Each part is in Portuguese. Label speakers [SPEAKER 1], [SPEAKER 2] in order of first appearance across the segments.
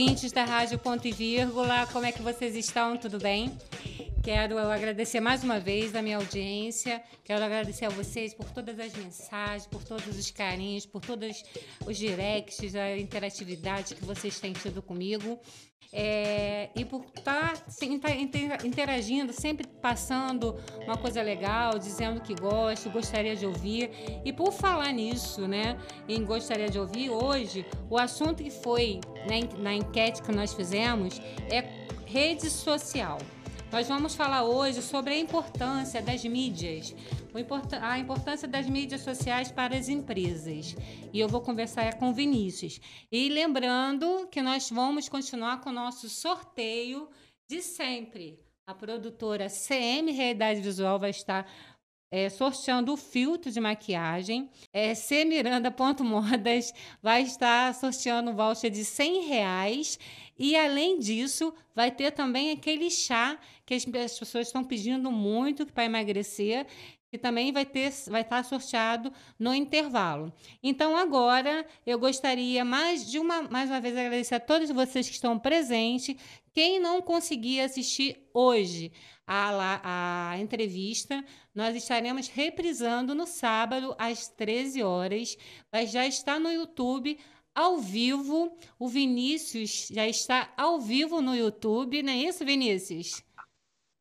[SPEAKER 1] ouvintes da Rádio Ponto e Vírgula, como é que vocês estão? Tudo bem? Quero agradecer mais uma vez a minha audiência. Quero agradecer a vocês por todas as mensagens, por todos os carinhos, por todos os directs, a interatividade que vocês têm tido comigo. É, e por estar tá, interagindo, sempre passando uma coisa legal, dizendo que gosto, gostaria de ouvir. E por falar nisso, né, em gostaria de ouvir, hoje o assunto que foi né, na enquete que nós fizemos é rede social. Nós vamos falar hoje sobre a importância das mídias, a importância das mídias sociais para as empresas. E eu vou conversar com o Vinícius. E lembrando que nós vamos continuar com o nosso sorteio de sempre. A produtora CM Realidade Visual vai estar é, sorteando o filtro de maquiagem. É, C Miranda.modas vai estar sorteando voucher de 100 reais. E além disso, vai ter também aquele chá que as pessoas estão pedindo muito para emagrecer, que também vai ter vai estar sorteado no intervalo. Então agora eu gostaria mais de uma mais uma vez agradecer a todos vocês que estão presentes. Quem não conseguir assistir hoje a, a entrevista, nós estaremos reprisando no sábado às 13 horas. Mas já está no YouTube ao vivo. O Vinícius já está ao vivo no YouTube, não é isso, Vinícius?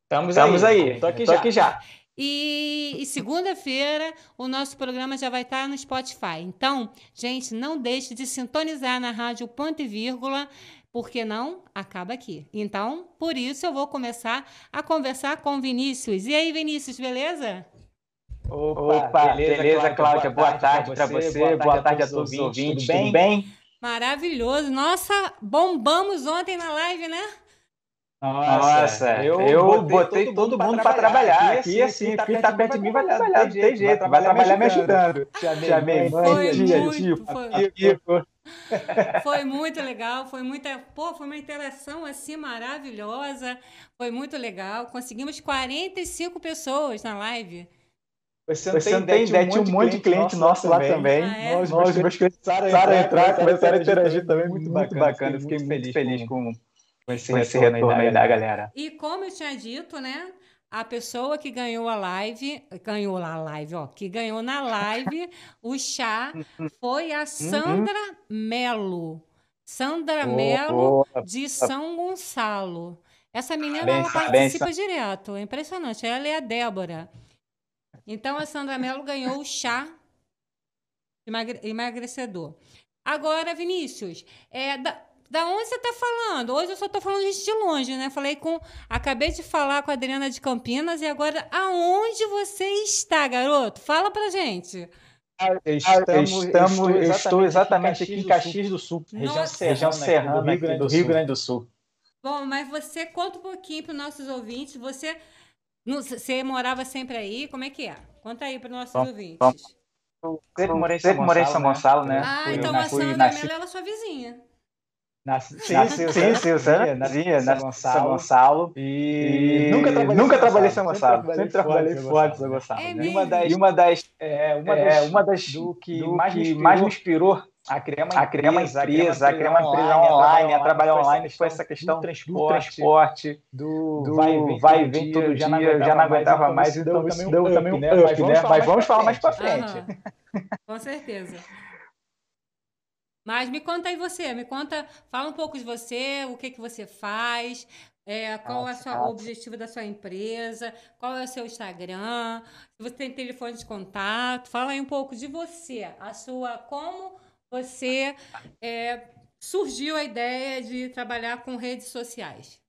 [SPEAKER 2] Estamos, Estamos aí. Estou aqui, aqui, já.
[SPEAKER 1] E, e segunda-feira o nosso programa já vai estar no Spotify. Então, gente, não deixe de sintonizar na rádio ponto e vírgula, porque não acaba aqui. Então, por isso eu vou começar a conversar com o Vinícius. E aí, Vinícius, beleza?
[SPEAKER 2] Opa, Opa beleza, beleza, Cláudia? Boa tarde para você, você, boa tarde a todos os ouvintes, tudo bem? Tudo bem?
[SPEAKER 1] Maravilhoso. Nossa, bombamos ontem na live, né?
[SPEAKER 2] Nossa, eu, eu botei, todo, todo mundo para trabalhar. Aqui, assim, quem está perto de mim vai trabalhar, não tem jeito, vai trabalhar me ajudando.
[SPEAKER 1] Chamei mãe, tia, tio, foi, foi muito legal, foi muita, pô, foi uma interação assim maravilhosa, foi muito legal. Conseguimos 45 pessoas na live.
[SPEAKER 2] Você não, Você tem, tem ideia, tinha um monte de cliente nosso, lá também. Ah, é? Nós, nós começaram a entrar, começaram a interagir também, muito, muito bacana. Eu fiquei muito feliz com com esse, com esse retorno, retorno aí da, galera.
[SPEAKER 1] E como eu tinha dito, né? A pessoa que ganhou a live, ganhou lá a live, ó, que ganhou na live o chá foi a Sandra uhum. Melo. Sandra oh, Melo oh, de São Gonçalo. Essa menina bem, ela participa bem, direto, é impressionante. Ela é a Débora. Então a Sandra Melo ganhou o chá emagrecedor. Agora, Vinícius, é, da, da onde você está falando? Hoje eu só estou falando de longe, né? Falei com. Acabei de falar com a Adriana de Campinas e agora aonde você está, garoto? Fala pra gente.
[SPEAKER 2] Estamos, estamos, eu estou exatamente aqui em Caxias do Sul, região serrana, serrana do, Rio Grande do, do Rio Grande do Sul.
[SPEAKER 1] Bom, mas você conta um pouquinho para os nossos ouvintes. Você, você morava sempre aí? Como é que é? Conta aí para os nossos bom, ouvintes. Bom.
[SPEAKER 2] Eu sempre morei em São, Gonçalo, Gonçalo, né?
[SPEAKER 1] Ah, fui, então a Sandra nasci... Mello é sua vizinha.
[SPEAKER 2] Nasci, sim, nasci, sim, sim, sim, nasci em São Gonçalo. São Gonçalo e, e nunca trabalhei, nunca trabalhei em São Gonçalo. Sempre trabalhei fora de São Gonçalo. É
[SPEAKER 1] e uma
[SPEAKER 2] das, e uma das, é, uma das, é, uma das do que, do mais, me mais me inspirou a criar uma, a criar uma empresa, a criar uma empresa online, a trabalhar online, foi essa questão do transporte, do, do vai e vem todo dia, já não aguentava mais, então isso deu também um up, né? Mas vamos falar mais para frente.
[SPEAKER 1] Com certeza. Mas me conta aí você, me conta, fala um pouco de você, o que, que você faz, é, qual é o objetivo da sua empresa, qual é o seu Instagram, se você tem telefone de contato, fala aí um pouco de você, a sua, como você é, surgiu a ideia de trabalhar com redes sociais.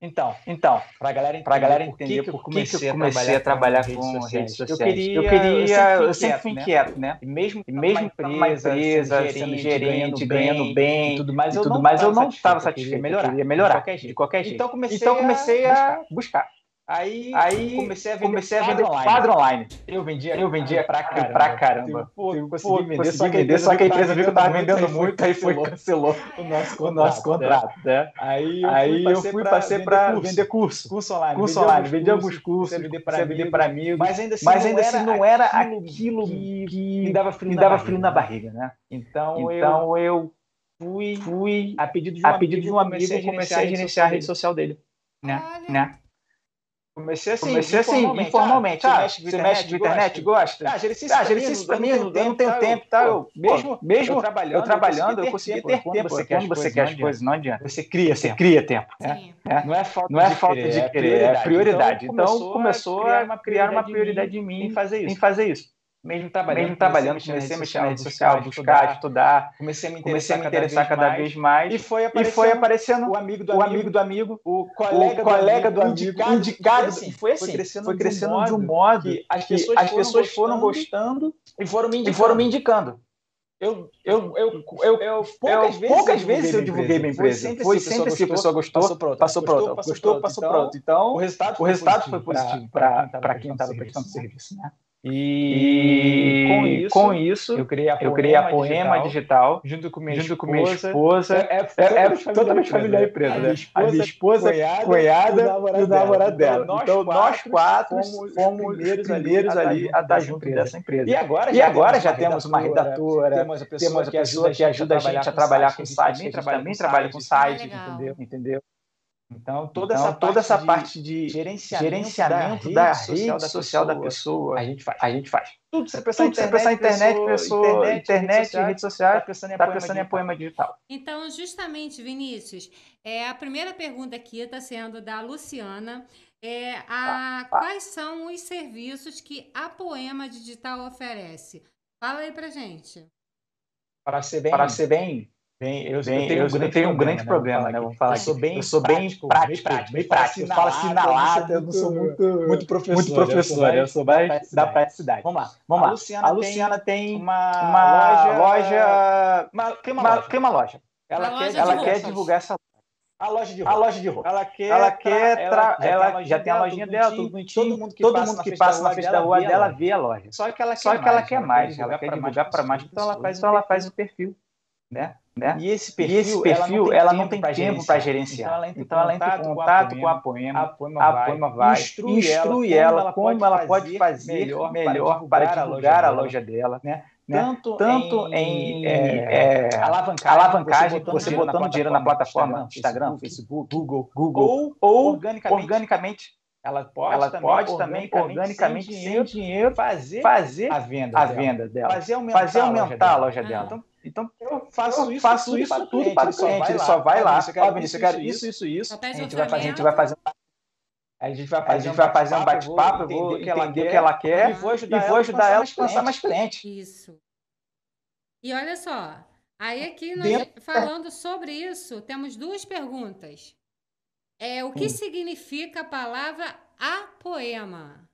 [SPEAKER 2] Então, então, para a galera entender, galera entender por, que, que, eu comecei a trabalhar, com, com redes sociais. Eu queria, eu, queria, eu sempre fui inquieto, inquieto né? E mesmo, e mesmo empresa, empresa, sendo gerente, ganhando bem, tudo mais, eu, tudo mais, eu não estava satisfeito, melhorar, eu queria melhorar, de qualquer jeito. De qualquer jeito. Então comecei, então, comecei a, a buscar. Aí, aí comecei a vender, comecei a vender quadro, quadro online. Eu vendia, eu vendia pra caramba. Pra caramba. Pô, eu consegui vender, consegui só, vender só que a empresa viu que eu tava vendendo muito, aí foi cancelou o nosso contrato. O nosso contrato né? Aí, eu aí eu fui passei para vender curso. Curso online. Curso online. Vendi alguns cursos, vender para amigos. Mas ainda assim, mas ainda assim não era aquilo que me dava frio na barriga, né? Então, então eu fui, fui a pedido de um, a pedido amigo, de um amigo, comecei, comecei a gerenciar a rede social dele. Né? né? Comecei assim, Comecei assim informalmente. informalmente. Ah, ah, você mexe de internet, gosta? Ah, gerencia isso para mim, eu não tenho tempo, tá? Eu, mesmo, mesmo eu trabalhando, eu, trabalhando, eu consegui ter tempo. Você quando você quer as coisas, não adianta. Você cria, você cria tempo. Né? Não é falta não é falta de querer, é prioridade. Então começou a criar uma prioridade em mim em fazer isso mesmo trabalhando, mesmo trabalhando comecei a mexer na rede social, buscar, estudar, comecei a me interessar, a me interessar cada, vez mais, e foi aparecendo, e foi aparecendo o amigo do o amigo, amigo do amigo, o colega, o colega do, amigo, indicado, indicado foi, assim, foi, assim, foi crescendo, foi crescendo de um modo que as pessoas, as pessoas foram, gostando, e foram me indicando. Foram me indicando. Eu, eu, eu, eu, eu, poucas, vezes, poucas vezes eu divulguei minha empresa. Foi sempre assim, a pessoa gostou, passou pronto, passou pronto, gostou, passou pronto. Então, o resultado, o resultado foi positivo para quem estava prestando serviço. Né? E, com, isso, com isso, eu criei a Poema, eu criei a Poema Digital, Digital, junto com minha junto esposa. Com minha esposa é, é, é, é totalmente familiar empresa. Né? A minha esposa, a cunhada, e o namorado dela. Então, então, nós quatro fomos, fomos primeiros, primeiros ali a estar junto dessa empresa. E agora, e agora já temos uma redatora, temos a pessoa, que ajuda, que ajuda a gente a trabalhar com site, gente também trabalha com site, entendeu? Então, toda, então, essa, toda parte essa parte de gerenciamento, gerenciamento da, rede, da rede social, da, pessoa, a gente faz. A gente faz. Tudo você pensar, Tudo, internet, internet, pessoa, internet, internet redes sociais, está pensando, em, tá pensando poema em poema digital.
[SPEAKER 1] Então, justamente, Vinícius, é, a primeira pergunta aqui está sendo da Luciana. É, a, ah, ah. Quais são os serviços que a Poema Digital oferece? Fala aí pra gente.
[SPEAKER 2] Para ser bem, para ser bem Bem, eu, bem, eu, tenho, eu, um grande, tenho um grande problema, né? né? Vamos falar eu sou bem, eu sou bem prático, prático, bem prático. Eu falo assim na lata, eu não sou muito, muito professor. Muito professor, eu sou mais da praticidade. Vamos lá, vamos lá. A Luciana, a Luciana tem, uma, uma loja, uma, tem uma, loja. Tem uma loja. Ela, quer, ela quer divulgar essa a loja de roupa. A loja de roupa. Ela quer. Ela quer. Tra... Ela, já tem a lojinha dela, tudo bonitinho. Todo mundo que, todo passa, mundo que passa na frente da rua dela vê a loja. Só que ela quer Só que ela quer mais. Ela quer divulgar para mais. Então ela faz, então ela faz o perfil, né? Né? E esse perfil, e esse perfil ela não tem, ela tempo para gerenciar. Então ela entra, então, ela entra em contato com a Poema, a Poema, a Poema vai, instrui, instrui ela, ela como ela pode fazer melhor, melhor para divulgar, para divulgar a loja dela. Né? né? Tanto, Tanto em, em é, é, alavancagem, alavancagem, você botando, botando dinheiro na plataforma Instagram, Facebook, Google, Google ou, organicamente, organicamente ela pode, ela também, pode também organicamente, sem dinheiro, sem dinheiro fazer, fazer a venda, a dela. venda dela, fazer aumentar, fazer aumentar a loja dela. Então, então, eu faço eu isso, faço tudo, isso para tudo para o cliente. Ele só vai lá, ó, Vinícius, eu quero isso, isso, isso. A gente vai fazer, a gente vai fazer a gente vai fazer, a gente vai fazer um bate-papo, eu vou entender o que ela quer e vou ajudar, e vou ajudar ela a alcançar mais clientes.
[SPEAKER 1] Isso. E olha só, aí aqui nós, falando sobre isso, temos duas perguntas. É, o que hum. significa a palavra apoema?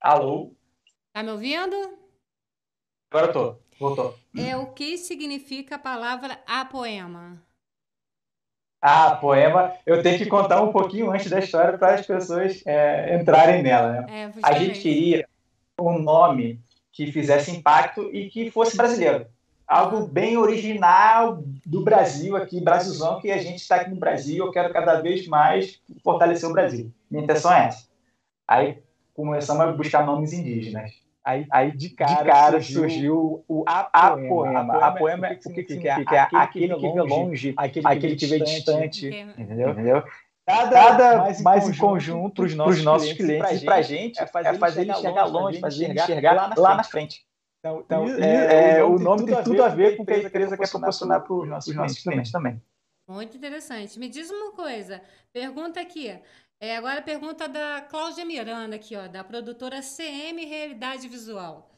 [SPEAKER 2] Alô?
[SPEAKER 1] Tá me ouvindo?
[SPEAKER 2] Agora eu tô. Voltou.
[SPEAKER 1] É o que significa a palavra apoema?
[SPEAKER 2] Ah, poema, eu tenho que contar um pouquinho antes da história para as pessoas é, entrarem nela. Né? É, a gente queria um nome que fizesse impacto e que fosse brasileiro. Algo bem original do Brasil aqui, Brasilzão, que a gente está aqui no Brasil, eu quero cada vez mais fortalecer o Brasil. Minha intenção é essa. Aí começamos a buscar nomes indígenas. Aí, aí de cara, de cara surgiu, surgiu, o apoema. Apoema, apoema o que, que significa? significa? Aquele, aquele que vê longe, aquele, aquele que vê distante. Entendeu? entendeu? Cada, mais, mais em conjunto para os nossos, nossos clientes, e para a gente, é fazer, é fazer ele enxergar longe, fazer ele enxergar lá na, lá na frente. Então, então é, é, o nome tem tudo a ver com o que a empresa quer proporcionar para os nossos clientes também.
[SPEAKER 1] Muito interessante. Me diz uma coisa, pergunta aqui. É, agora a pergunta da Cláudia Miranda aqui, ó, da produtora CM Realidade Visual.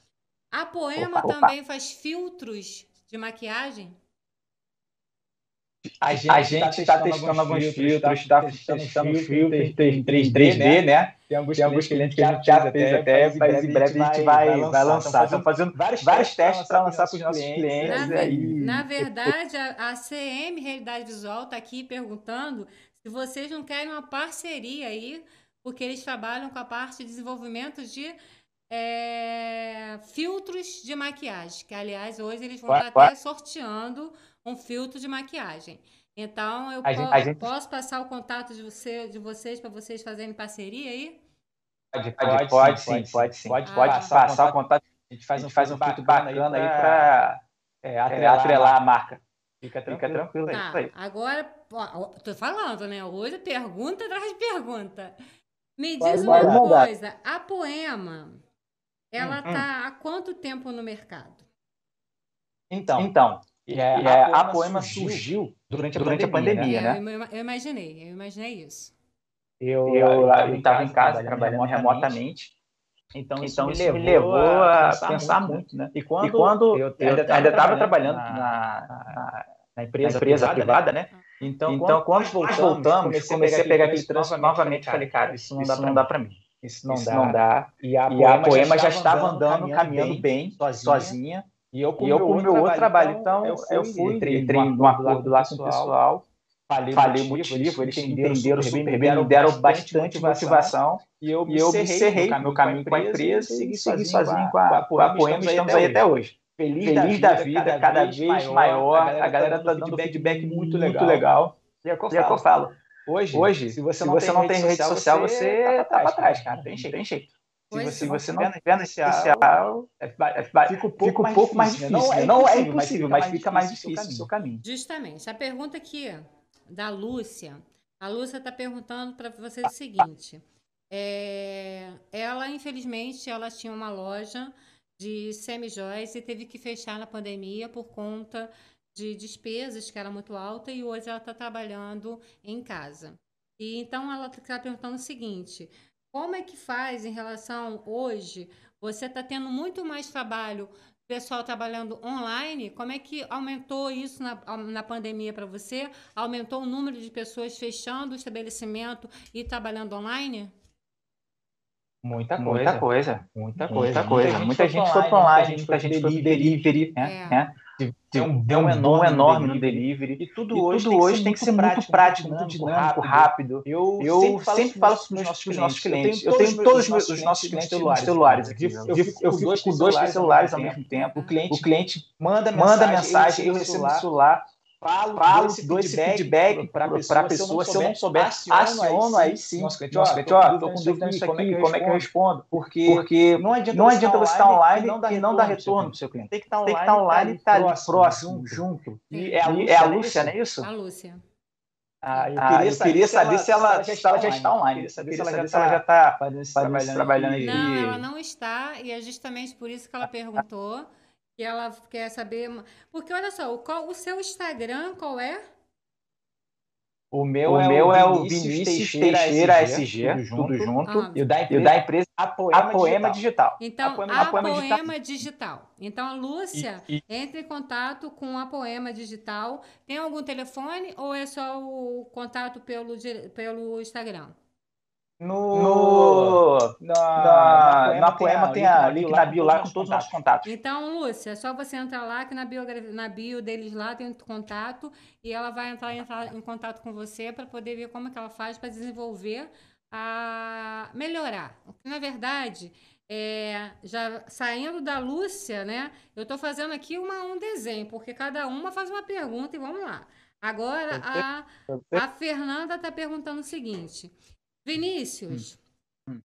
[SPEAKER 1] A Poema opa, opa. também faz filtros de maquiagem?
[SPEAKER 2] A gente está testando, tá testando, alguns filtros, está testando, testando filtros 3D, 3D, né? Tem alguns, Tem alguns clientes que a gente já fez até, mas em breve a gente vai, vai lançar. Estamos fazendo vários, vários testes para lançar para os nossos clientes.
[SPEAKER 1] Na, aí. na verdade, a, a CM Realidade Visual está aqui perguntando se vocês não querem uma parceria aí, porque eles trabalham com a parte de desenvolvimento de é, filtros de maquiagem, que aliás hoje eles vão estar até sorteando um filtro de maquiagem. Então eu po gente, gente... posso passar o contato de, você, de vocês para vocês fazerem parceria aí?
[SPEAKER 2] Pode, pode, pode, sim, pode sim. Pode, sim. pode, pode ah, passar, passar o contato. A gente faz um, faz um filtro bacana, bacana aí para é, atrelar, atrelar, a marca.
[SPEAKER 1] Fica tranquilo, Fica tranquilo tá, aí. Agora, ó, tô falando, né? Hoje pergunta atrás de pergunta. Me diz uma coisa, a Poema, ela hum, tá hum. há quanto tempo no mercado?
[SPEAKER 2] Então, então é, a, Poema, a Poema surgiu, surgiu durante a durante pandemia, a pandemia
[SPEAKER 1] né? né? Eu, eu, imaginei, eu imaginei isso.
[SPEAKER 2] Eu estava em casa trabalhando remotamente. Então, isso, então, me, levou me levou a pensar, pensar muito, muito, né? E quando, e quando eu, eu ainda estava trabalhando na, na, na, empresa, na empresa privada, privada, né? Então, então quando, quando voltamos, comecei, a pegar aquele trânsito novamente e falei, cara, isso não isso dá para mim. Isso não, isso dá. não dá. E a, e a Poema já estava andando, caminhando bem, sozinha. E eu, com o meu outro trabalho, então, eu fui, entrei num acordo lá com o pessoal falei, falei o motivo, motivo eles entenderam, entenderam me deram bastante motivação, e eu me encerrei meu caminho com a empresa e segui sozinho com a, com a Poema e estamos aí até hoje. Feliz, Feliz da, vida, cada, cada vez maior, maior, a galera está dando feedback muito legal. Muito legal. E é o que eu falo. Hoje, Hoje se você, se você não, tem, rede social, você está para trás, cara. Tem jeito. Tem jeito. Se você, se você não tiver no social, fica um pouco, fica um pouco mais difícil. Mais difícil. Não, é impossível, mas fica mais difícil o seu caminho.
[SPEAKER 1] Justamente. A pergunta aqui da Lúcia. A Lúcia está perguntando para você o seguinte: é, ela, infelizmente, ela tinha uma loja de semi-joias e teve que fechar na pandemia por conta de despesas que era muito alta e hoje ela está trabalhando em casa. E então ela está perguntando o seguinte: como é que faz em relação hoje? Você está tendo muito mais trabalho pessoal trabalhando online, como é que aumentou isso na, na pandemia para você? Aumentou o número de pessoas fechando o estabelecimento e trabalhando online?
[SPEAKER 2] Muita coisa. Muita coisa. Muita coisa. Muita, coisa. muita gente foi para online, muita gente foi para delivery, né? É. né? Deu um, deu um boom enorme no delivery. E tudo e hoje, tudo tem, hoje tem que ser muito prático, muito dinâmico, rápido. Eu, eu sempre falo, sempre falo para os nossos clientes. Eu tenho todos os nossos clientes celulares aqui. Eu fico com dois celulares ao mesmo tempo. O cliente manda mensagem, eu recebo no celular falo, falo esse dou esse feedback para a pessoa, pessoa, se eu não souber, aciono, aí sim. Nossa, cliente, ó, estou com dúvida nisso aqui, como é que eu respondo? Porque, porque não adianta, não adianta você estar online e não dar retorno para o seu cliente. Tem que estar online e estar ali próximo, junto. E é a Lúcia, não é isso?
[SPEAKER 1] A Lúcia.
[SPEAKER 2] Ah, eu, queria, eu queria saber, se ela, se ela já está online. Eu queria saber se ela já está trabalhando aí.
[SPEAKER 1] Não, ela não está, e é justamente por isso que ela perguntou que ela quer saber. Porque olha só, qual, o seu Instagram qual é?
[SPEAKER 2] O meu, o é, meu o é o Vinícius Teixeira, Teixeira SG, SG, tudo junto. Tudo junto ah. e, o da empresa, da empresa a Poema, a Poema Digital.
[SPEAKER 1] Digital. Então, a Poema, a Poema, Poema Digital. Digital. Então, a Lúcia e, e... entra em contato com a Poema Digital. Tem algum telefone ou é só o contato pelo, pelo Instagram?
[SPEAKER 2] No, na, na, na, Poema tem a link na bio lá com todos os nossos contatos.
[SPEAKER 1] Então, Lúcia, é só você entrar lá, que na bio, na bio deles lá tem contato, e ela vai entrar, entrar em contato com você para poder ver como é que ela faz para desenvolver, a melhorar. Na verdade, é, já saindo da Lúcia, né? Eu estou fazendo aqui uma, um desenho, porque cada uma faz uma pergunta e vamos lá. Agora, a, a Fernanda está perguntando o seguinte. Vinícius, hum. Hum.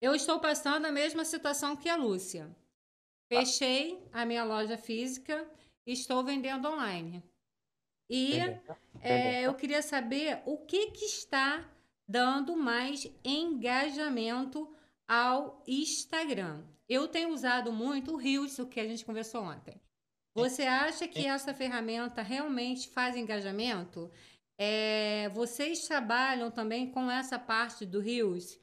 [SPEAKER 1] eu estou passando a mesma situação que a Lúcia. Fechei a minha loja física e estou vendendo online. E é, eu queria saber o que, que está dando mais engajamento ao Instagram. Eu tenho usado muito o Reels, o que a gente conversou ontem. Você acha que essa ferramenta realmente faz engajamento? É, vocês trabalham também com essa parte do Rios?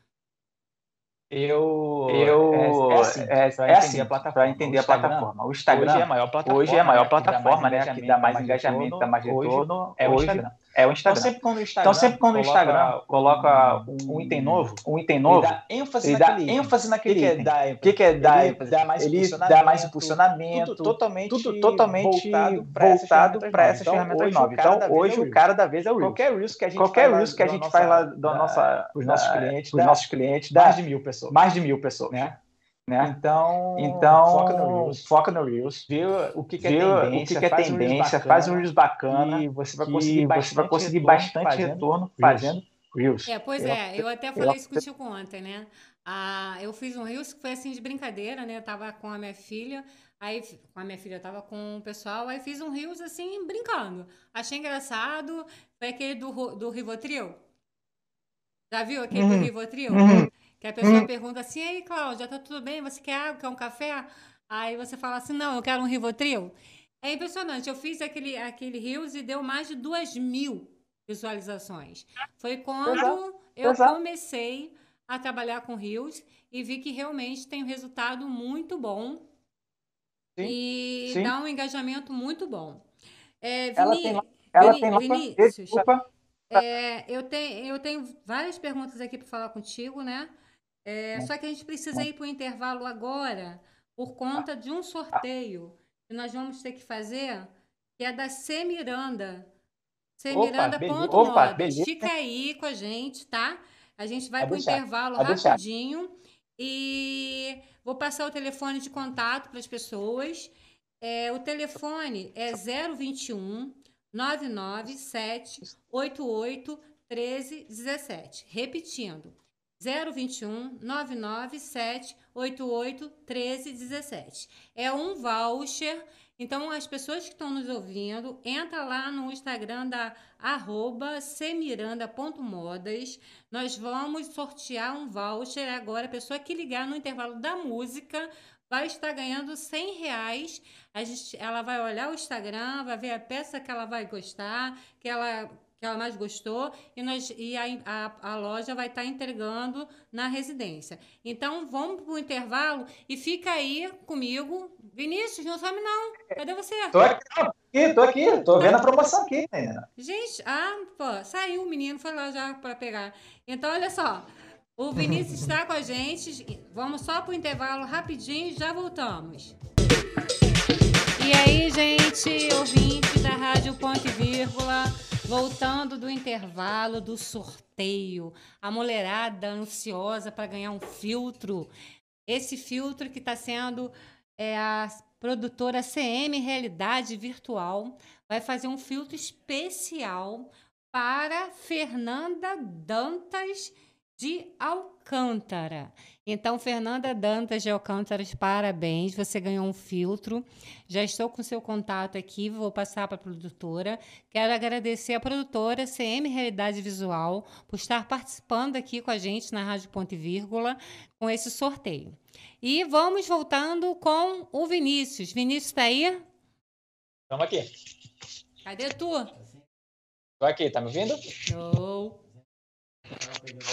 [SPEAKER 2] Eu, eu é, é assim, é, é assim para entender a plataforma. O Instagram, hoje é a maior plataforma, hoje é a maior plataforma né, que dá mais engajamento, dá mais retorno, é o Instagram. É o Instagram. Então, sempre quando o Instagram, então, sempre quando o Instagram coloca um, um, item novo, um item novo, ele dá ênfase ele naquele, dá ênfase naquele que item. O que, que é dar ênfase? Dá mais ele dá mais impulsionamento, tudo totalmente, tudo totalmente voltado para essas ferramentas novas. Então, hoje o cara da vez é o Reels. Qualquer Reels que a gente, Qualquer Reels que a gente faz lá da nossa, os nossos clientes, os nossos clientes, mais de mil pessoas. Mais de mil pessoas. Né? Né? Então, então foca no Reels, foca no Reels vê o que, que é tendência, o que, que é faz tendência, um faz um Reels bacana e você vai conseguir bastante, você vai conseguir retorno bastante fazendo, retorno fazendo Reels.
[SPEAKER 1] É, pois é, eu até falei isso contigo ontem, né? Ah, eu fiz um Rios que foi assim de brincadeira, né? Eu tava com a minha filha, aí com a minha filha tava com o pessoal, aí fiz um Rios assim, brincando. Achei engraçado. Foi aquele do, do Rivotril. Já viu aquele uhum. do Rivotril? Uhum. Que a pessoa uhum. pergunta assim, aí, Cláudia, tá tudo bem? Você quer água? Quer um café? Aí você fala assim, não, eu quero um Rivotril. É impressionante. Eu fiz aquele, aquele Rios e deu mais de duas mil visualizações. Foi quando Exato. eu Exato. comecei a trabalhar com Rios e vi que realmente tem um resultado muito bom sim, e sim. dá um engajamento muito bom. É, Vini, ela tem lá, ela Vini, tem lá Vinícius, desculpa. É, eu, tenho, eu tenho várias perguntas aqui para falar contigo, né? É, só que a gente precisa ir para o intervalo agora por conta de um sorteio que nós vamos ter que fazer, que é da C Miranda. Cmiranda.modas. Fica aí com a gente, tá? A gente vai para o intervalo rapidinho deixar. e vou passar o telefone de contato para as pessoas. É, o telefone é 021 997 88 13 17. Repetindo, 021 997 88 13 17. É um voucher. Então, as pessoas que estão nos ouvindo, entra lá no Instagram da arroba semiranda.modas. Nós vamos sortear um voucher agora. A pessoa que ligar no intervalo da música vai estar ganhando 100 reais. A gente, ela vai olhar o Instagram, vai ver a peça que ela vai gostar, que ela que ela mais gostou e, nós, e a, a, a loja vai estar entregando na residência. Então, vamos para o intervalo e fica aí comigo. Vinícius, não some não. Cadê você?
[SPEAKER 2] Tô aqui, tô aqui, tô vendo a promoção aqui, menina.
[SPEAKER 1] Gente, ah, pô, saiu o menino, foi lá já para pegar. Então, olha só, o Vinícius está com a gente. Vamos só para o intervalo rapidinho e já voltamos. E aí, gente, ouvinte da Rádio Ponte Vírgula. Voltando do intervalo do sorteio, a mulherada ansiosa para ganhar um filtro. Esse filtro que está sendo é, a produtora CM Realidade Virtual vai fazer um filtro especial para Fernanda Dantas de Alcântara. Então, Fernanda Dantas de Alcântara, parabéns, você ganhou um filtro. Já estou com seu contato aqui, vou passar para a produtora. Quero agradecer a produtora CM Realidade Visual por estar participando aqui com a gente na Rádio Ponte Vírgula com esse sorteio. E vamos voltando com o Vinícius. Vinícius está aí?
[SPEAKER 2] Estamos aqui.
[SPEAKER 1] Cadê tu?
[SPEAKER 2] Estou aqui, tá me ouvindo?
[SPEAKER 1] Estou.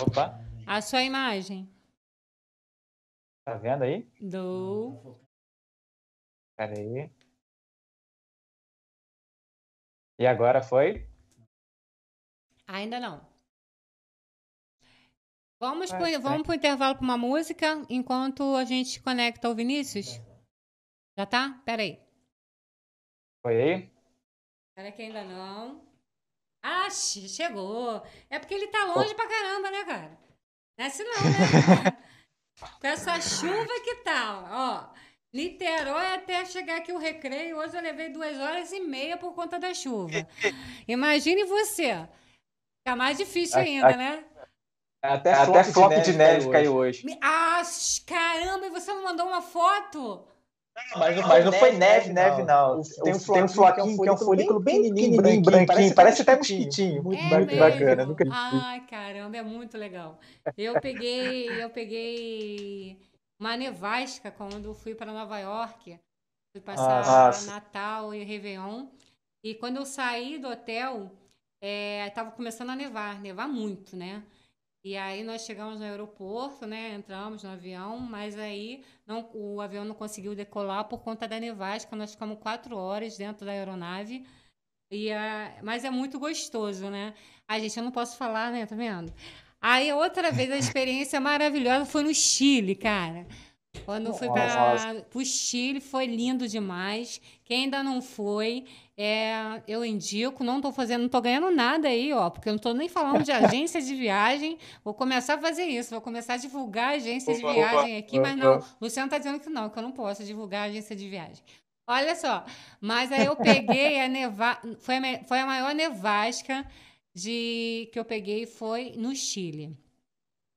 [SPEAKER 2] Opa.
[SPEAKER 1] A sua imagem.
[SPEAKER 2] Tá vendo aí?
[SPEAKER 1] Do.
[SPEAKER 2] Pera aí. E agora foi?
[SPEAKER 1] Ainda não. Vamos para o vamos pro intervalo para uma música enquanto a gente conecta o Vinícius? Já tá? Pera aí.
[SPEAKER 2] Foi aí?
[SPEAKER 1] Pera que ainda não. Ah, chegou. É porque ele tá longe oh. pra caramba, né, cara? Não é assim não, né? Com essa chuva que tal? Ó, Niterói até chegar aqui o recreio, hoje eu levei duas horas e meia por conta da chuva. Imagine você. Fica mais difícil ainda, né?
[SPEAKER 2] Até, até floco de neve, de neve caiu hoje.
[SPEAKER 1] Ah, caramba, e você me mandou uma foto?
[SPEAKER 2] Mas não, mas não foi neve, neve, não. Tem um, tem um floquinho que é um folículo bem pequenininho, branquinho, parece, parece até mosquitinho.
[SPEAKER 1] Muito é bacana. Nunca Ai, caramba, é muito legal. Eu peguei, eu peguei uma nevasca quando fui para Nova York. Fui passar ah, Natal e Réveillon. E quando eu saí do hotel, estava é, começando a nevar, nevar muito, né? E aí nós chegamos no aeroporto, né? Entramos no avião, mas aí não, o avião não conseguiu decolar por conta da nevasca. Nós ficamos quatro horas dentro da aeronave. E, uh, mas é muito gostoso, né? Ai, gente, eu não posso falar, né? Tá vendo? Aí outra vez a experiência maravilhosa foi no Chile, cara. Quando fui para o Chile, foi lindo demais. Quem ainda não foi, é, eu indico. Não estou fazendo, não estou ganhando nada aí, ó, porque eu não estou nem falando de agência de viagem. Vou começar a fazer isso, vou começar a divulgar agência de viagem aqui, mas não. Luciano está dizendo que não, que eu não posso divulgar agência de viagem. Olha só, mas aí eu peguei a neva... foi, a, foi a maior nevasca de que eu peguei foi no Chile.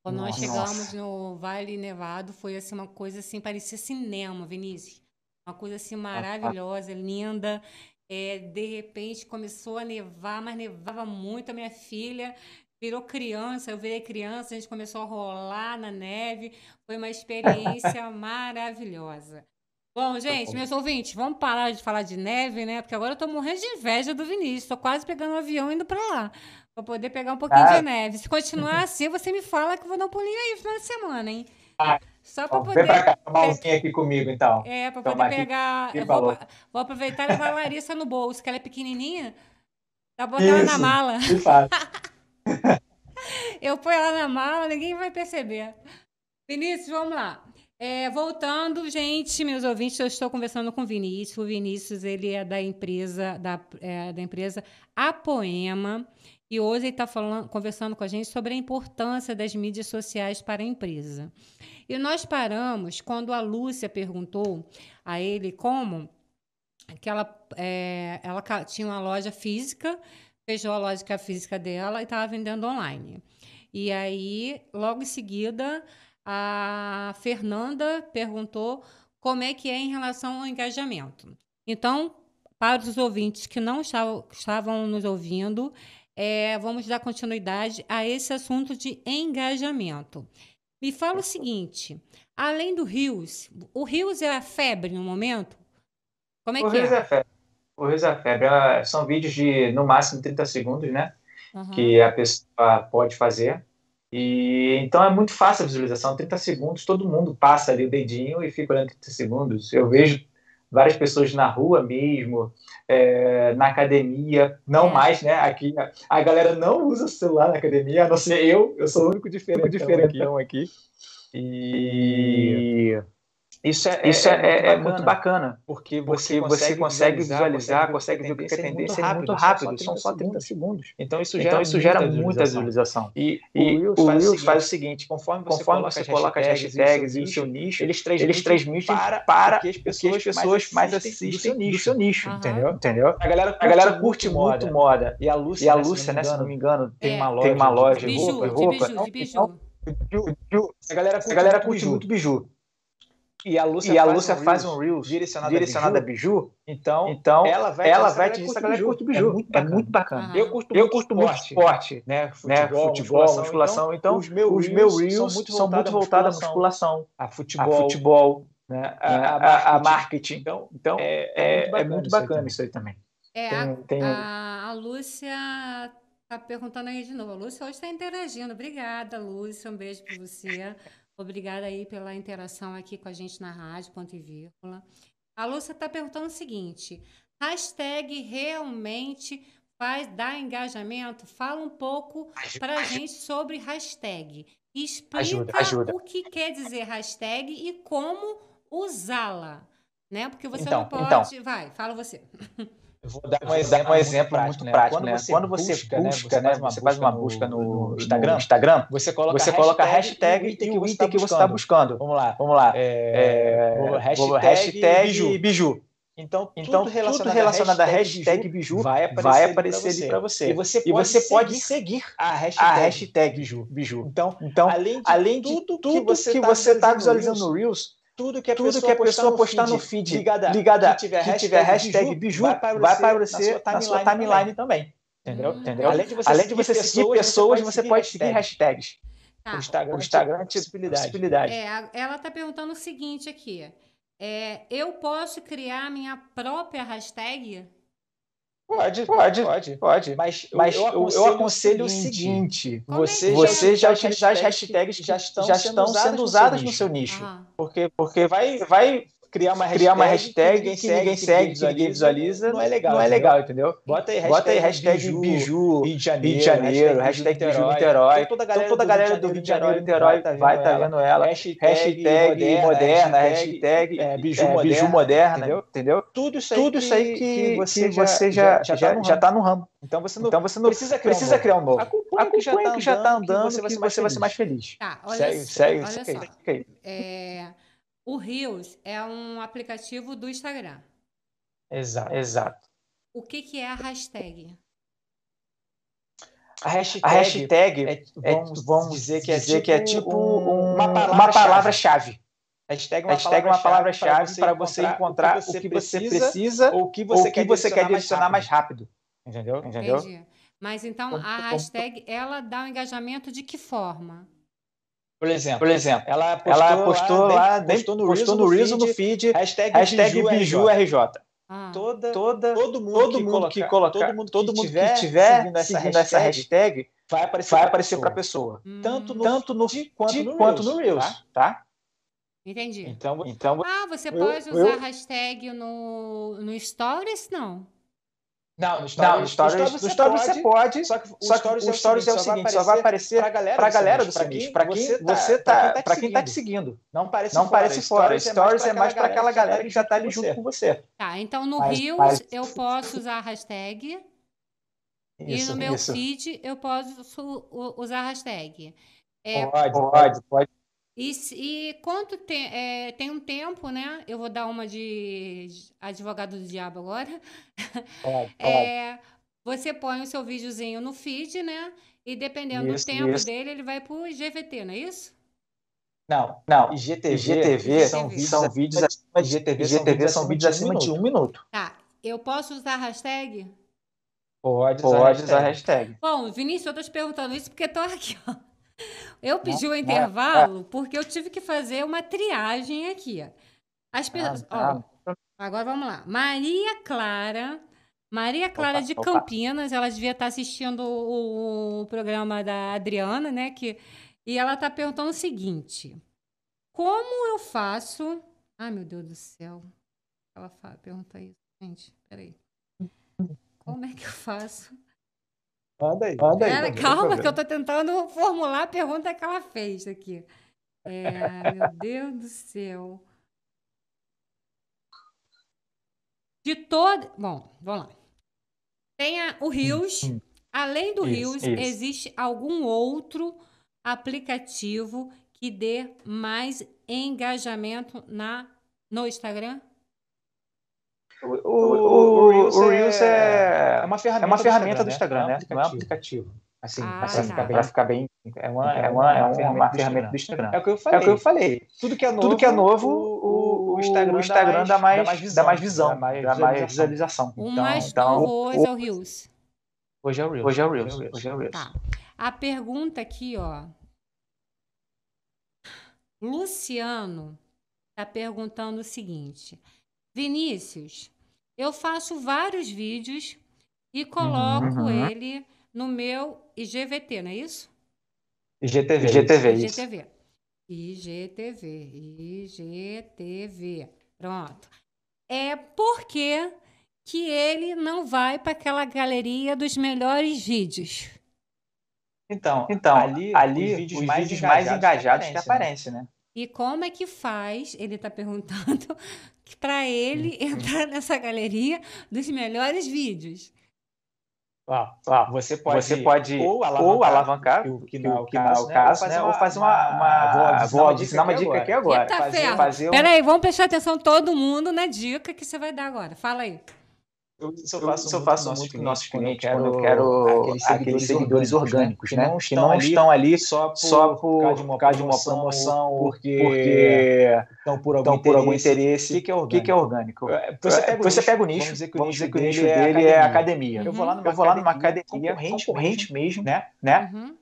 [SPEAKER 1] Quando nós chegamos no Vale Nevado, foi assim uma coisa assim, parecia cinema, Vinícius. Uma coisa assim maravilhosa, linda. É, de repente começou a nevar, mas nevava muito. A minha filha virou criança, eu virei criança, a gente começou a rolar na neve. Foi uma experiência maravilhosa. Bom, gente, meus ouvintes, vamos parar de falar de neve, né? Porque agora eu tô morrendo de inveja do Vinícius. Tô quase pegando um avião indo para lá. Pra poder pegar um pouquinho ah. de neve. Se continuar assim, você me fala que eu vou dar um pulinho aí no final de semana, hein?
[SPEAKER 2] Ah, Só para poder. Vem pra cá, tomar um aqui comigo, então.
[SPEAKER 1] É, para poder pegar. Eu vou, vou, aproveitar e levar a Larissa no bolso, que ela é pequenininha. Dá botar ela na mala. eu ponho ela na mala, ninguém vai perceber. Vinícius, vamos lá. É, voltando, gente, meus ouvintes, eu estou conversando com o Vinícius. O Vinícius, ele é da empresa da, é, da empresa Apoema. E hoje ele está conversando com a gente sobre a importância das mídias sociais para a empresa. E nós paramos quando a Lúcia perguntou a ele como que ela, é, ela tinha uma loja física, fechou a loja física dela e estava vendendo online. E aí, logo em seguida, a Fernanda perguntou como é que é em relação ao engajamento. Então, para os ouvintes que não estavam, estavam nos ouvindo, é, vamos dar continuidade a esse assunto de engajamento. Me fala o seguinte: além do Rios, o Rios é a febre no momento? Como é
[SPEAKER 2] o
[SPEAKER 1] que
[SPEAKER 2] Rios é? é febre. O Rios é febre. São vídeos de no máximo 30 segundos, né? Uhum. Que a pessoa pode fazer. E então é muito fácil a visualização, 30 segundos, todo mundo passa ali o dedinho e fica olhando 30 segundos. Eu vejo várias pessoas na rua mesmo, é, na academia, não é. mais, né? Aqui a galera não usa celular na academia, a não ser eu, eu sou o único diferente, diferentão aqui. E isso é, isso é, é, é, muito, bacana, porque você, porque você consegue visualizar, consegue ver o que é tendência muito, muito rápido, são só 30 segundos. Então isso gera, então, isso gera muita visualização. E, e o Reels faz, o seguinte, conforme você conforme coloca, você coloca as hashtags e o seu nicho, eles transmitem para, para que as pessoas, as pessoas mais assistem do seu nicho, uhum. entendeu? entendeu? A galera, a galera curte muito moda. E a Lúcia, e a Lúcia né, se não me engano, tem uma loja, tem uma loja de roupa. A galera curte muito biju. E a Lúcia, e a Lúcia faz, um Reels direcionado, direcionado a, biju, a biju. Então, então ela vai, ela vai te dizer que a galera curte biju. É muito bacana. É muito, bacana. Eu curto, eu curto muito esporte, né? Futebol, né? Futebol musculação. musculação. Então, então, os meus, os meus Reels são muito, são muito voltados à musculação, a futebol, a, futebol, né? a, a, a, a marketing. Então, então é, é, é, muito bacana, isso aí também.
[SPEAKER 1] É, tem, tem... A, a Lúcia está perguntando aí de novo. A Lúcia hoje está interagindo. Obrigada, Lúcia. Um beijo para você. Obrigada aí pela interação aqui com a gente na rádio, ponto e vírgula. A Lúcia está perguntando o seguinte: hashtag realmente faz dar engajamento? Fala um pouco para a gente sobre hashtag. Explica ajuda, ajuda. o que quer dizer hashtag e como usá-la. Né? Porque você então, não pode. Então. Vai, fala você.
[SPEAKER 2] Eu vou dar um, exemplo, um exemplo muito prático, né? Quando você busca, né? Você, né? você faz uma busca no, no Instagram, Instagram, você coloca, você coloca a hashtag, hashtag e o item que você está buscando. Vamos lá, vamos lá. É, é, hashtag, hashtag biju. biju. Então, então, tudo relacionado, tudo relacionado à hashtag biju vai aparecer, vai aparecer ali para você. E você pode, e você pode seguir, a hashtag, a hashtag biju, biju. Então, então além de, além de tudo, tudo que você está tá visualizando no Reels, tudo que a tudo pessoa, que a pessoa postar no feed, ligada, ligada que tiver, que tiver hashtag, biju, vai aparecer, na sua timeline, na sua timeline também. Entendeu? Hum. Entendeu? Além de você, Além de você seguir pessoas, você pode seguir hashtags. Tá. O Instagram, o Instagram tem possibilidade. possibilidade.
[SPEAKER 1] É, ela está perguntando o seguinte aqui. É, eu posso criar minha própria hashtag?
[SPEAKER 2] Pode, pode, pode, pode. Mas, mas eu, aconselho, eu aconselho o seguinte: é você, você já utiliza as hashtags que já estão, já estão sendo usadas no seu nicho. Porque, porque vai, vai criar uma hashtag, criar uma hashtag que ninguém, que ninguém segue, que ninguém visualiza, não é legal, não é legal, entendeu? Bota aí hashtag, Bota aí hashtag Biju, Rio de Janeiro, Rio de Janeiro hashtag, hashtag Biju Niterói. Então, toda a galera, então, toda a galera do Rio de Janeiro, Niterói vai estar tá vendo ela. Hashtag moderna, hashtag é, Biju moderna, entendeu? Tudo isso aí que você já está no ramo. Então você não, então você não precisa, criar, precisa um criar um novo. Acompanhe que já está tá andando, que você vai ser mais feliz.
[SPEAKER 1] Tá, olha segue, segue, segue, segue. É, o Reels é um aplicativo do Instagram.
[SPEAKER 2] Exato. Exato.
[SPEAKER 1] O que, que é a hashtag?
[SPEAKER 2] A hashtag, a hashtag é, vamos, vamos dizer que é dizer tipo, que é tipo uma palavra-chave. Uma palavra -chave. Hashtag uma hashtag palavra-chave para você encontrar o que você precisa ou o que você, quer, você quer adicionar mais rápido. Entendeu?
[SPEAKER 1] Entendeu? Entendi. Mas então a hashtag ela dá um engajamento de que forma?
[SPEAKER 2] Por exemplo, por exemplo ela postou, ela postou lá, lá postou no, postou no Reels no feed, hashtag, hashtag BijuRJ. Ah. Toda, toda, todo mundo, todo que, mundo que colocar, todo mundo, todo mundo que tiver, tiver seguindo, essa, seguindo hashtag, essa hashtag, vai aparecer, vai aparecer para a pessoa. Hum. Tanto no, tanto no feed quanto, no, quanto no Reels, tá? tá?
[SPEAKER 1] Entendi.
[SPEAKER 2] Então, então,
[SPEAKER 1] ah, você eu, pode usar eu... hashtag no, no Stories? Não.
[SPEAKER 2] Não, no Stories, não, no stories, no stories, stories você, pode, só que o só Stories, é o, stories é o seguinte, só vai aparecer para a galera, galera do nicho, para quem você tá, para quem está tá te seguindo. Não parece não fora. Parece fora. Stories é mais para aquela galera que já está ali junto com você.
[SPEAKER 1] Tá, então no Reels eu posso usar a hashtag e no meu feed eu posso usar a hashtag.
[SPEAKER 2] É, pode, pode, pode.
[SPEAKER 1] E, e quanto tem, é, tem um tempo, né? Eu vou dar uma de advogado do diabo agora. É, você põe o seu videozinho no feed, né? E dependendo isso, do tempo isso. dele, ele vai para o GVT, não é isso?
[SPEAKER 2] Não, não. IGTV, IGTV são, vídeos, são vídeos acima de IGTV, IGTV são vídeos acima de um minuto.
[SPEAKER 1] Tá. Eu posso usar a hashtag?
[SPEAKER 2] Pode usar, Pode usar a hashtag.
[SPEAKER 1] Bom, Vinícius, eu estou te perguntando isso porque estou aqui, ó. Eu pedi o intervalo porque eu tive que fazer uma triagem aqui. As pessoas. Ah, tá. agora vamos lá. Maria Clara. Maria Clara opa, de Campinas, opa. ela devia estar assistindo o, o, programa da Adriana, né? Que, e ela está perguntando o seguinte: Como eu faço. Ai, meu Deus do céu. Ela fala, pergunta isso. Gente, peraí. Como é que eu faço
[SPEAKER 2] Manda aí. Manda aí.
[SPEAKER 1] Calma, que eu estou tentando formular a pergunta que ela fez aqui. É, meu Deus do céu. De todo. Bom, vamos lá. Tem a, o Rios. Hum, hum. Além do isso, Rios, isso. existe algum outro aplicativo que dê mais engajamento na, no Instagram?
[SPEAKER 2] O, o, o, Reels, é, é, uma ferramenta, é uma ferramenta do Instagram, né? Não é um aplicativo. Assim, ah, assim tá. para ficar bem. É uma, é uma, é uma, uma ferramenta do Instagram. É o que eu falei. É o que eu falei. Tudo que é novo, Tudo que é novo o, o, Instagram, o Instagram dá, mais, dá, mais visão, dá mais visão, dá mais, dá mais visualização.
[SPEAKER 1] O então, mais então, novo hoje é o Reels.
[SPEAKER 2] Hoje é o Reels. Hoje é o Reels. Hoje é o Reels.
[SPEAKER 1] Tá. A pergunta aqui, ó. Luciano está perguntando o seguinte. Vinícius, eu faço vários vídeos e coloco uhum. ele no meu IGVT, não é isso?
[SPEAKER 2] IGTV. IGTV,
[SPEAKER 1] IGTV. IGTV. IGTV. Pronto. É porque que ele não vai para aquela galeria dos melhores vídeos.
[SPEAKER 2] Então, então ali, ali os vídeos, os mais, vídeos engajados mais engajados que aparecem, né?
[SPEAKER 1] E como é que faz? Ele está perguntando para ele uhum. entrar nessa galeria dos melhores vídeos.
[SPEAKER 2] Ah, ah, você pode, você pode ou alavancar, ou alavancar o que não é o caso, né? caso né? ou fazer uma, uma, uma vou ensinar uma dica aqui agora.
[SPEAKER 1] Fazer, fazer um... Peraí, vamos prestar atenção todo mundo na dica que você vai dar agora. Fala aí.
[SPEAKER 2] Eu, isso eu faço, eu faço muito com nossos clientes quando eu quero aqueles seguidores, aqueles seguidores orgânicos, né? Que não, estão, ali só por, só por causa de uma promoção, de uma promoção porque, porque estão por algum, por algum interesse. O que, é orgânico? Que que é orgânico? É, você pega, você pega o nicho, vamos dizer que o nicho, que o nicho dele é academia. Eu vou lá numa, eu vou lá numa academia, concorrente, concorrente mesmo, né? né? Uhum.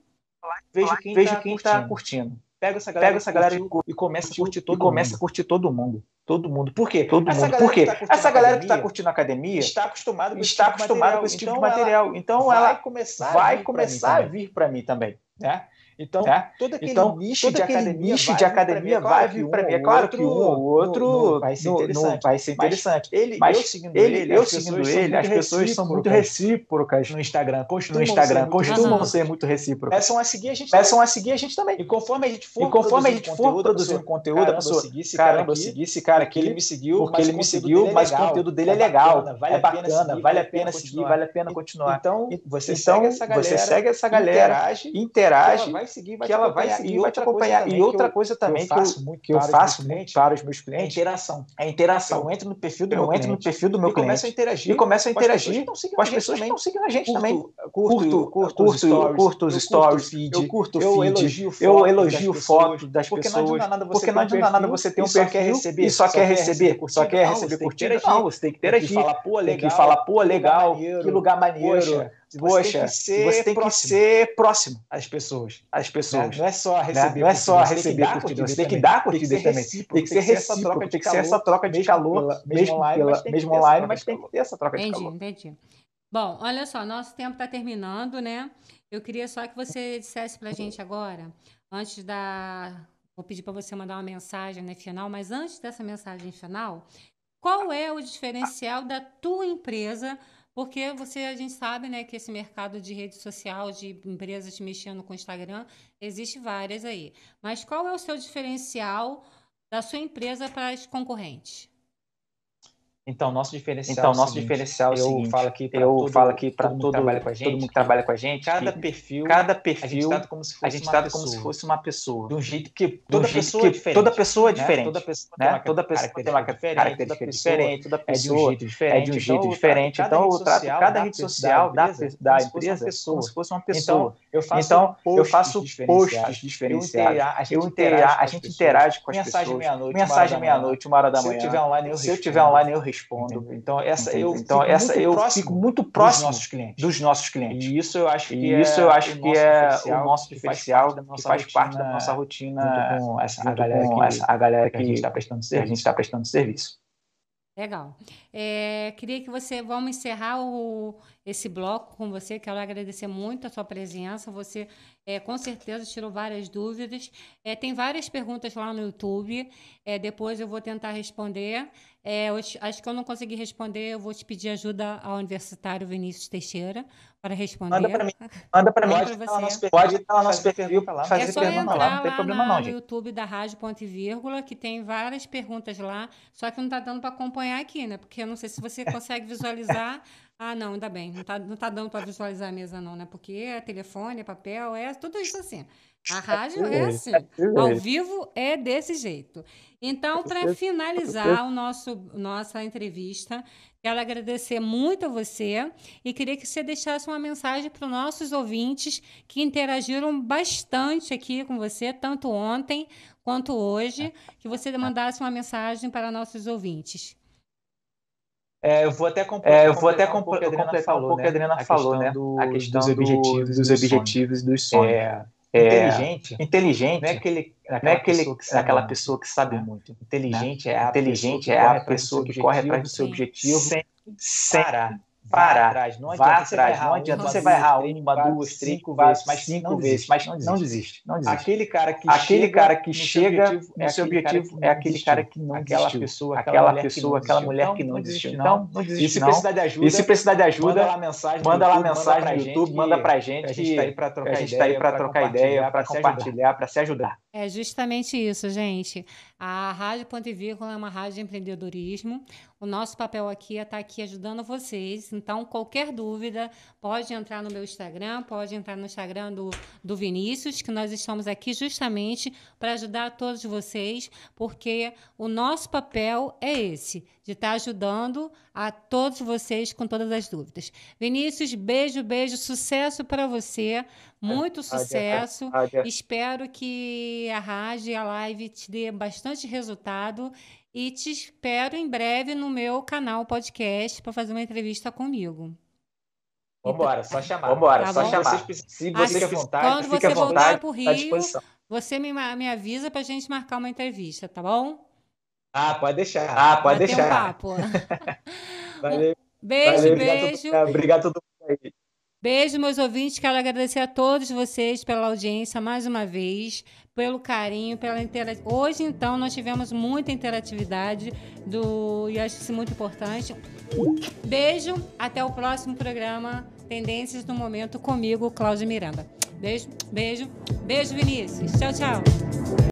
[SPEAKER 2] Vejo quem está curtindo pega essa galera, pega essa galera e, começa a curtir todo começa a curtir todo mundo. Todo mundo. Por quê? Todo essa mundo. Por quê? Tá essa galera que está curtindo a academia está acostumada com está tipo, acostumado com esse tipo de material. Então, então ela vai começar, vai começar a vir para mim também. Né? Então, é? todo aquele então, nicho, todo de, academia nicho de academia vai vir para mim. É claro que um ou outro vai ser interessante. vai ser interessante. Mas ele, Mas eu seguindo ele, ele eu seguindo ele as pessoas são muito recíprocas no Instagram. Costumam, no Instagram, ser, costumam ser muito recíprocas. Peçam a seguir a gente Peçam a seguir a gente também. E conforme a gente for, e conforme a gente for produzindo conteúdo, a pessoa, caramba, eu segui esse cara aqui, ele me seguiu, porque ele me seguiu, mas o conteúdo dele é legal, é bacana, vale a pena seguir, vale a pena continuar. Então, você segue essa galera, interage, interage seguir, vai que ela vai seguir, e vai te acompanhar. E outra coisa também que eu faço muito que eu faço muito para os meus clientes, é interação. É interação. Eu entro no perfil do meu entro no perfil do meu cliente começo a interagir e começo a interagir com as pessoas que estão seguindo a gente também. Curto, curto, curto os stories, eu curto o feed, eu elogio foto das pessoas, porque não adianta nada você ter um perfil e só quer receber, só quer receber curtida. Não, você tem que interagir, tem que falar, pô, legal, que lugar maneiro. Poxa, você, você tem que ser próximo às pessoas. Às pessoas.
[SPEAKER 3] Não é só
[SPEAKER 2] né?
[SPEAKER 3] receber,
[SPEAKER 2] não é só receber curtida, você tem que dar curtidas também. Tem que ser recíproco, tem que ser essa troca de calor, mesmo online, mesmo online, mas tem que ter essa troca de calor.
[SPEAKER 1] Entendi, entendi. Bom, olha só, nosso tempo está terminando, né? Eu queria só que você dissesse para a gente agora, antes da. Vou pedir para você mandar uma mensagem né, final, mas antes dessa mensagem final, qual é o diferencial da tua empresa porque você, a gente sabe, né, que esse mercado de rede social, de empresas mexendo com o Instagram, existe várias aí. Mas qual é o seu diferencial da sua empresa para as concorrentes?
[SPEAKER 2] Então, nosso diferencial, então, nosso é diferencial é o seguinte, eu falo aqui para todo, falo aqui todo, todo, trabalha com a gente, todo mundo que trabalha com a gente, cada perfil, cada perfil, a gente trata como se fosse, uma, pessoa, como se fosse uma pessoa, de um jeito que toda jeito pessoa é diferente, toda pessoa é né? diferente, toda pessoa, né? toda pessoa tem uma característica diferente, toda pessoa é de um jeito diferente, é de um jeito diferente. Então, eu trato cada rede social da da empresa como se fosse uma pessoa. Então, eu faço posts diferenciados, eu a gente interage com as pessoas. Mensagem meia-noite, uma hora da manhã. Se eu tiver online, eu respondo respondo. Então essa eu então essa eu fico muito próximo dos nossos clientes. Dos nossos clientes. E isso eu acho que e isso é eu acho que é o nosso diferencial que faz parte da nossa rotina com essa a galera que a galera que a gente está prestando serviço. A gente está prestando serviço.
[SPEAKER 1] Legal. É, queria que você, vamos encerrar o, esse bloco com você. Quero agradecer muito a sua presença. Você, é, com certeza, tirou várias dúvidas. É, tem várias perguntas lá no YouTube. É, depois eu vou tentar responder. É, acho que eu não consegui responder. Eu vou te pedir ajuda ao universitário Vinícius Teixeira para responder.
[SPEAKER 2] Manda para mim. Manda para mim. Pode estar nosso, pode estar no nosso perfil
[SPEAKER 1] lá. Fazer é só pergunta lá, não tem problema não, gente. no YouTube da Rádio Ponto e Vírgula, que tem várias perguntas lá, só que não está dando para acompanhar aqui, né? Porque eu não sei se você consegue visualizar. Ah, não, ainda bem. Não está não tá dando para visualizar a mesa, não, né? Porque é telefone, é papel, é tudo isso assim. A rádio é assim. Ao vivo é desse jeito. Então, para finalizar o nosso nossa entrevista, Quero agradecer muito a você e queria que você deixasse uma mensagem para os nossos ouvintes que interagiram bastante aqui com você, tanto ontem quanto hoje, que você mandasse uma mensagem para nossos ouvintes.
[SPEAKER 2] É, eu vou até completar, é, eu vou até completar, um pouco falou, que a Adriana né? falou, né? A questão dos objetivos, dos objetivos dos sonhos. É, é, inteligente. Inteligente. Não é aquele, não é aquele, pessoa que aquela pessoa que sabe né? muito. Inteligente né? é a inteligente pessoa, é a pessoa que corre atrás do seu objetivo sem, sem parar parar, atrás. Não adianta, atrás. Não adianta você vai errar uma, duas, três, cinco vezes, mas cinco vezes, mas não desiste. Não desiste. Aquele cara que aquele chega, cara que chega no seu objetivo é aquele cara que não aquela pessoa, aquela pessoa, aquela mulher que não desistiu. Então, não desiste. E se precisar de ajuda, e se precisar de ajuda, manda lá mensagem, manda lá mensagem no YouTube, manda pra gente. A gente está aí para trocar ideia, a gente está aí para trocar ideia, para compartilhar, para se ajudar.
[SPEAKER 1] É justamente isso, gente. A Rádio Ponto e Vírgula é uma rádio de empreendedorismo. O nosso papel aqui é estar aqui ajudando vocês. Então, qualquer dúvida, pode entrar no meu Instagram, pode entrar no Instagram do, do Vinícius, que nós estamos aqui justamente para ajudar todos vocês, porque o nosso papel é esse, de estar ajudando a todos vocês com todas as dúvidas. Vinícius, beijo, beijo, sucesso para você. Muito sucesso. Espero que a rádio e a live te dê bastante resultado e te espero em breve no meu canal podcast para fazer uma entrevista comigo.
[SPEAKER 2] Vambora, só chamar. Vambora, tá só bom? chamar. Se você
[SPEAKER 1] fica à vontade, quando você voltar para o Rio, você me, me avisa para a gente marcar uma entrevista, tá bom?
[SPEAKER 2] Ah, pode deixar. Ah, pode deixar. Um papo.
[SPEAKER 1] Valeu. Beijo, Valeu, beijo.
[SPEAKER 2] Obrigado a todo mundo aí.
[SPEAKER 1] Beijo, meus ouvintes. Quero agradecer a todos vocês pela audiência mais uma vez, pelo carinho, pela interatividade. Hoje, então, nós tivemos muita interatividade do e acho isso muito importante. Beijo, até o próximo programa Tendências no Momento comigo, Cláudia Miranda. Beijo, beijo, beijo, Vinícius. Tchau, tchau.